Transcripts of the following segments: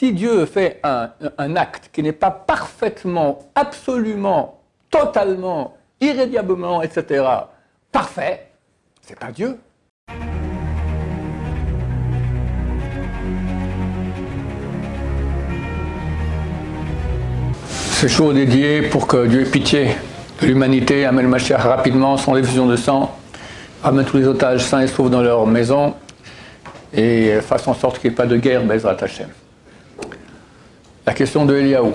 si Dieu fait un, acte qui n'est pas parfaitement, absolument, totalement, irrédiablement, etc., parfait, c'est pas Dieu. Ce show dédié pour que Dieu ait pitié de l'humanité, amène le Mashiach rapidement, sans effusion de sang, amène tous les otages sains et saufs dans leur maison et fasse en sorte qu'il n'y ait pas de guerre, Bezrat Hashem. La question de Eliaou.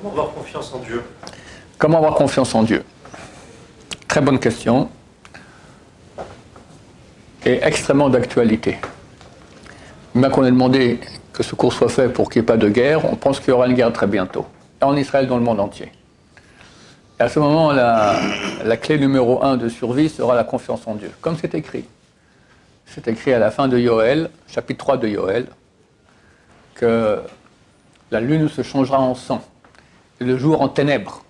Comment avoir confiance en Dieu? Comment avoir confiance en Dieu? Très bonne question et extrêmement d'actualité. Bien qu'on ait demandé que ce cours soit fait pour qu'il n'y ait pas de guerre, on pense qu'il y aura une guerre très bientôt, en Israël, dans le monde entier. Et à ce moment, la, la clé numéro un de survie sera la confiance en Dieu, comme c'est écrit. C'est écrit à la fin de Yoël, chapitre 3 de Yoël, que la lune se changera en sang et le jour en ténèbres.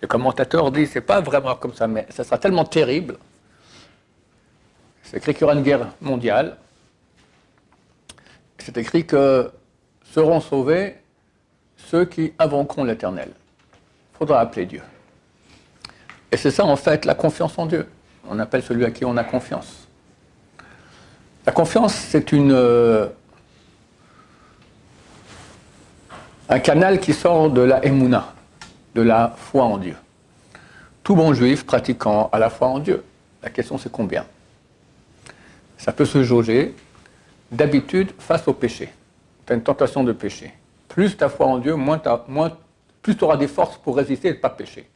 Le commentateur dit c'est pas vraiment comme ça, mais ça sera tellement terrible. C'est écrit qu'il y aura une guerre mondiale. C'est écrit que seront sauvés ceux qui invoqueront l'Éternel. Il faudra appeler Dieu. Et c'est ça en fait la confiance en Dieu. On appelle celui à qui on a confiance. La confiance, c'est une, euh, un canal qui sort de la Emouna, de la foi en Dieu. Tout bon juif pratiquant à la foi en Dieu. La question c'est combien? Ça peut se jauger d'habitude face au péché. Tu as une tentation de péché. Plus ta foi en Dieu, moins, moins plus tu auras des forces pour résister et ne pas pécher.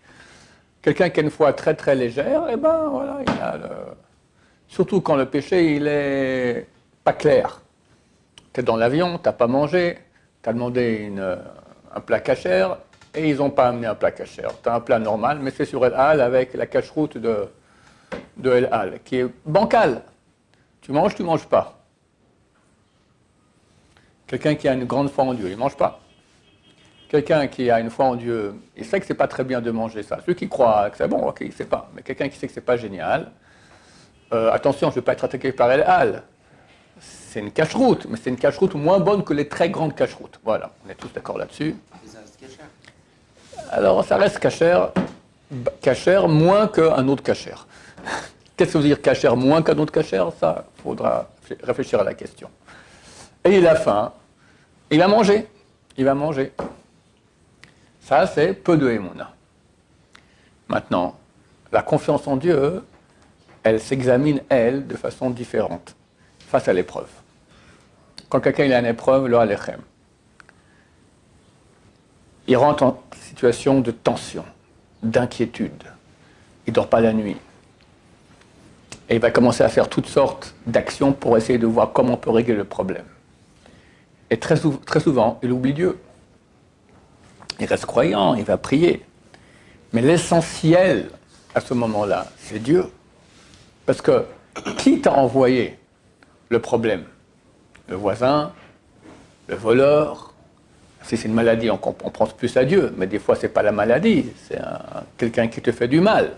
Quelqu'un qui a une foi très très légère, eh ben voilà, il a le... surtout quand le péché il est pas clair. Tu es dans l'avion, tu n'as pas mangé, tu as demandé une, un plat cachère et ils n'ont pas amené un plat cachère. Tu as un plat normal, mais c'est sur El Hal avec la cache-route de, de El Hal, qui est bancale. Tu manges, tu manges pas. Quelqu'un qui a une grande foi en Dieu, il ne mange pas. Quelqu'un qui a une foi en Dieu, il sait que c'est pas très bien de manger ça. Ceux qui croient que c'est bon, ok, il ne sait pas. Mais quelqu'un qui sait que c'est pas génial, euh, attention, je ne vais pas être attaqué par El Hal. C'est une cache-route, mais c'est une cache-route moins bonne que les très grandes cache-routes. Voilà, on est tous d'accord là-dessus. Alors, ça reste cachère, cachère moins qu'un autre cachère. Qu'est-ce que veut dire cachère moins qu'un autre cachère? Ça, il faudra réfléchir à la question. Et il a faim, il va manger, il va manger. Ça, c'est peu de Emouna. Maintenant, la confiance en Dieu, elle s'examine, elle, de façon différente, face à l'épreuve. Quand quelqu'un a une épreuve, le alechem, il rentre en situation de tension, d'inquiétude. Il ne dort pas la nuit. Et il va commencer à faire toutes sortes d'actions pour essayer de voir comment on peut régler le problème. Et très, très souvent, il oublie Dieu. Il reste croyant, il va prier. Mais l'essentiel à ce moment-là, c'est Dieu. Parce que qui t'a envoyé le problème Le voisin Le voleur Si c'est une maladie, on, pense plus à Dieu. Mais des fois, ce n'est pas la maladie, c'est quelqu'un qui te fait du mal.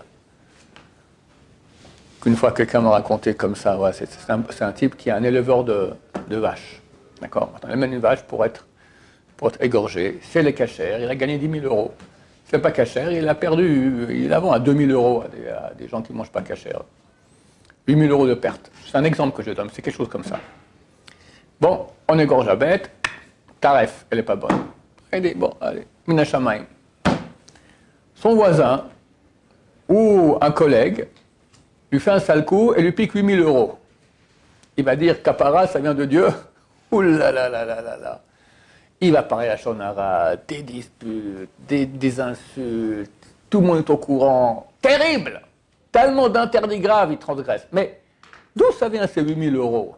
Qu'une fois, quelqu'un m'a raconté comme ça, c'est un, type qui est un éleveur de, vaches. D'accord? On amène une vache pour être pour être égorgé, c'est les cachères, il a gagné 10 000 euros. C'est pas cachère, il a perdu, il la vend à 2 000 euros à des, à des gens qui ne mangent pas cachère. 8 000 euros de perte. C'est un exemple que je donne, c'est quelque chose comme ça. Bon, on égorge la bête, taref, elle n'est pas bonne. Elle bon, allez, minachamaim. Son voisin ou un collègue lui fait un sale coup et lui pique 8 000 euros. Il va dire, capara, ça vient de Dieu. Ouh là là là là là là. Il va parler à Shonara, des disputes, des, des, insultes, tout le monde est au courant. Terrible Tellement d'interdits graves, il transgresse. Mais d'où ça vient ces 8000 euros?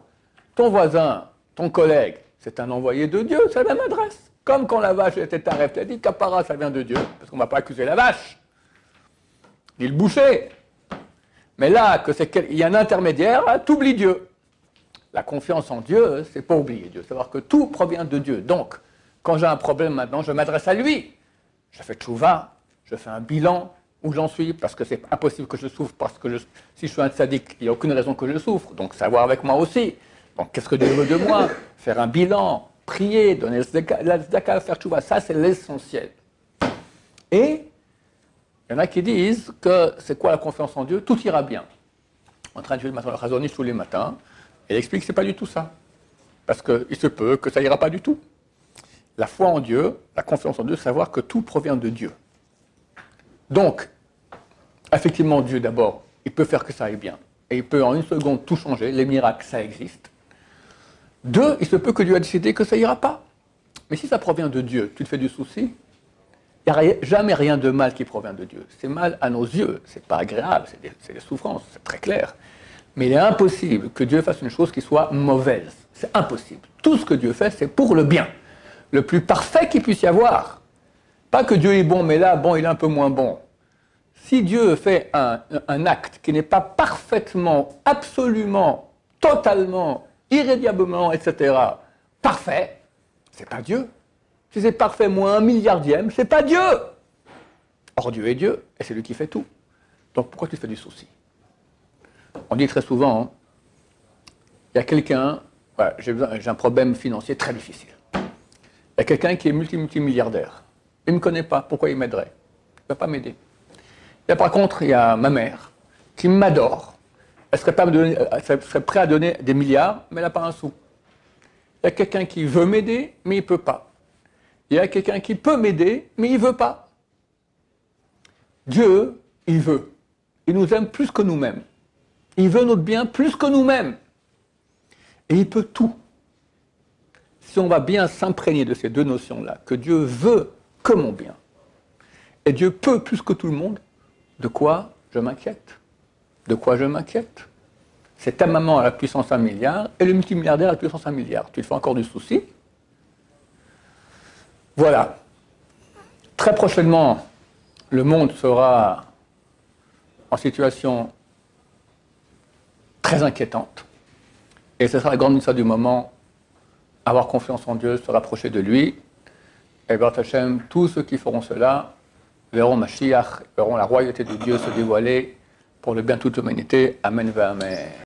Ton voisin, ton collègue, c'est un envoyé de Dieu, c'est la même adresse. Comme quand la vache était tu as dit Capara, ça vient de Dieu, parce qu'on ne va pas accuser la vache. Dit le boucher. Mais là, il y a un intermédiaire, t'oublies Dieu. La confiance en Dieu, c'est pas oublier Dieu, savoir que tout provient de Dieu. Donc, quand j'ai un problème maintenant, je m'adresse à lui. Je fais tchouva, je fais un bilan où j'en suis, parce que c'est impossible que je souffre, parce que si je suis un sadique, il n'y a aucune raison que je souffre, donc savoir avec moi aussi. Donc qu'est-ce que Dieu veut de moi? Faire un bilan, prier, donner la tzedaka, faire tchouva, ça c'est l'essentiel. Et il y en a qui disent que c'est quoi la confiance en Dieu? Tout ira bien. En train de jouer le matin le tous les matins, elle explique que ce n'est pas du tout ça. Parce qu'il se peut que ça ira pas du tout. La foi en Dieu, la confiance en Dieu, savoir que tout provient de Dieu. Donc, effectivement, Dieu d'abord, il peut faire que ça aille bien. Et il peut en une seconde tout changer. Les miracles, ça existe. Deux, il se peut que Dieu a décidé que ça ira pas. Mais si ça provient de Dieu, tu te fais du souci Il n'y a jamais rien de mal qui provient de Dieu. C'est mal à nos yeux, c'est pas agréable, c'est des, des souffrances, c'est très clair. Mais il est impossible que Dieu fasse une chose qui soit mauvaise. C'est impossible. Tout ce que Dieu fait, c'est pour le bien. Le plus parfait qu'il puisse y avoir. Pas que Dieu est bon, mais là, bon, il est un peu moins bon. Si Dieu fait un, acte qui n'est pas parfaitement, absolument, totalement, irrédiablement, etc., parfait, c'est pas Dieu. Si c'est parfait moins un milliardième, c'est pas Dieu. Or Dieu est Dieu, et c'est lui qui fait tout. Donc pourquoi tu fais du souci? On dit très souvent, hein, il y a quelqu'un, j'ai un problème financier très difficile. Il y a quelqu'un qui est multi-multimilliardaire. Il ne me connaît pas, pourquoi il m'aiderait? Il ne va pas m'aider. Et par contre, il y a ma mère qui m'adore. Elle serait, pas serait prête à donner des milliards, mais elle n'a pas un sou. Il y a quelqu'un qui veut m'aider, mais il ne peut pas. Il y a quelqu'un qui peut m'aider, mais il ne veut pas. Dieu, il veut. Il nous aime plus que nous-mêmes. Il veut notre bien plus que nous-mêmes. Et il peut tout. Si on va bien s'imprégner de ces deux notions-là, que Dieu veut que mon bien, et Dieu peut plus que tout le monde, de quoi je m'inquiète? De quoi je m'inquiète? C'est ta maman à la puissance 1 milliard et le multimilliardaire à la puissance 1 milliard. Tu te fais encore du souci? Voilà. Très prochainement, le monde sera en situation très inquiétante. Et ce sera la grande mission du moment, avoir confiance en Dieu, se rapprocher de lui. Et Baruch Hashem, tous ceux qui feront cela verront Mashiach, verront la royauté de Dieu se dévoiler pour le bien de toute l'humanité. Amen, amen.